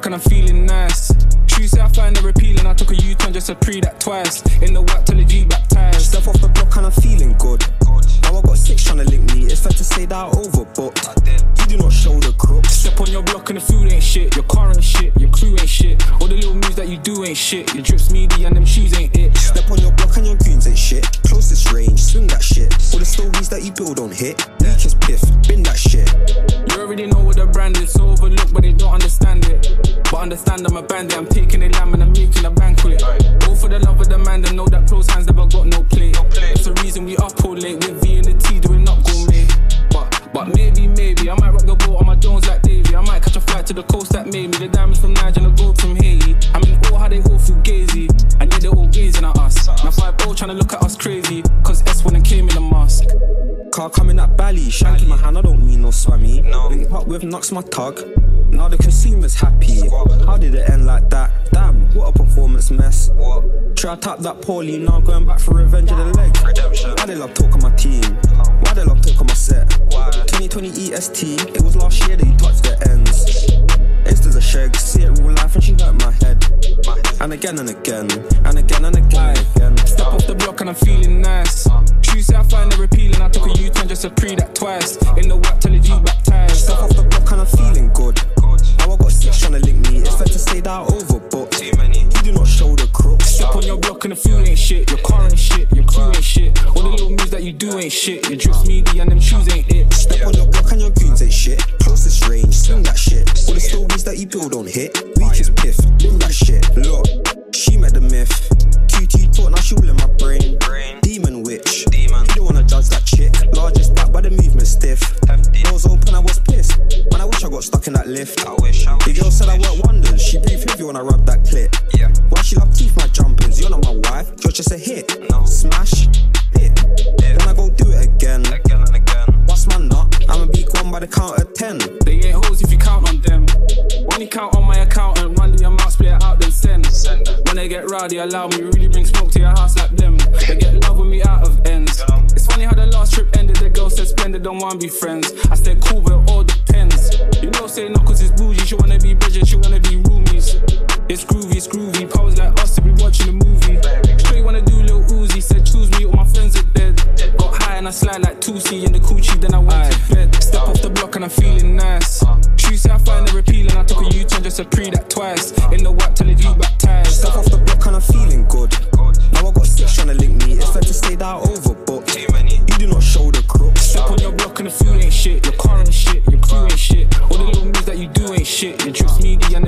dark and I'm feeling nice. Tuesday I find a repeal and I took a U-turn just to pre that twice. In the work till the G baptized. Step off the block and I'm feeling good. Now I got six trying to link me. It's fair to say that I overbooked. You do not show the crook. Step on your block and the food ain't shit. Your car ain't shit. Your crew ain't shit. All the little moves that you do ain't shit. Your drips meaty and them shoes ain't it. Step on your block and your goons ain't shit. Closest range, swing that shit. All the stories that you build on hit. Understand I'm a bandit. I'm taking a lamb and I'm making a banquet. All for the love of the man. Them know that close hands never got no play. That's the reason we up all late with V and the T doing not gourmet. But but maybe maybe I might rock the boat on my Jones like Davy. I might catch a flight to the coast that made me. The diamonds from Niger and the gold from Haiti. I mean all how they all feel gazy. And yeah they all gazing at us. Now five oh all trying to look at us crazy. Cause S when it came in a mask. Car coming at Bally, shank in my hand, I don't mean no swammy. Link up with Knox my tug. Now the consumer's happy. Try to tap that poorly, now I'm going back for revenge of the leg. Why they love talking my team? Why they love talking my set? 2020 EST, it was last year that you touched the ends. Insta's a shag, see it real life and she hurt my head. And again and again, and again and again again. Step off the block and I'm feeling nice. True say I find it appealing. I took a U-turn just to pre that twice. In the white till the G baptized. Step off the block and I'm feeling good. Now I got six trying to link me. It's fair to say that overbooked. You do not show the crooks. Step on your block and the food ain't shit. Your car ain't shit. Your crew ain't shit. All the little moves that you do ain't shit. Your drips meaty and them shoes ain't it. Step on your block and your goons ain't shit. Closest range, swing that shit. All the stories that you build on hit. We just piff, bin that shit. Look, she met the myth. QT talk, now she all in my brain. Demon witch. Demon. You don't wanna judge that chick. Largest back by the movement stiff. Doors open, I was pissed. Man, I wish I got stuck in that lift. I wish. I the girl said I work wonders. She breathe heavy when I rub that clit. Just a hit. No. Smash. Hit. Then I go do it again. Again and again. What's my nut? I'ma be gone by the count of ten. They ain't hoes if you count on them. You count on my accountant, run the amount, split it out, then send. When they get rowdy, allow me really bring smoke to your house like them. They get love with me out of ends. It's funny how the last trip ended. The girl said splendid, don't wanna be friends. I said cool, but it all depends. You know, say no, cause it's bougie. She wanna be Bridget, she wanna be roomies. It's groovy, it's groovy. Powers I slide like 2C in the coochie, then I went to bed. Step off the block and I'm feeling nice. Uh. True say I find it appealing. I took a U-turn just to pre that twice. In the white till the G baptized. Step off the block and I'm feeling good. Now I got six trying to link me. It's fair to say that I overbooked. You do not show the crooks. Step on your block and the food ain't shit. Your car ain't shit. Your crew ain't shit. All the little moves that you do ain't shit. Your trips meaty and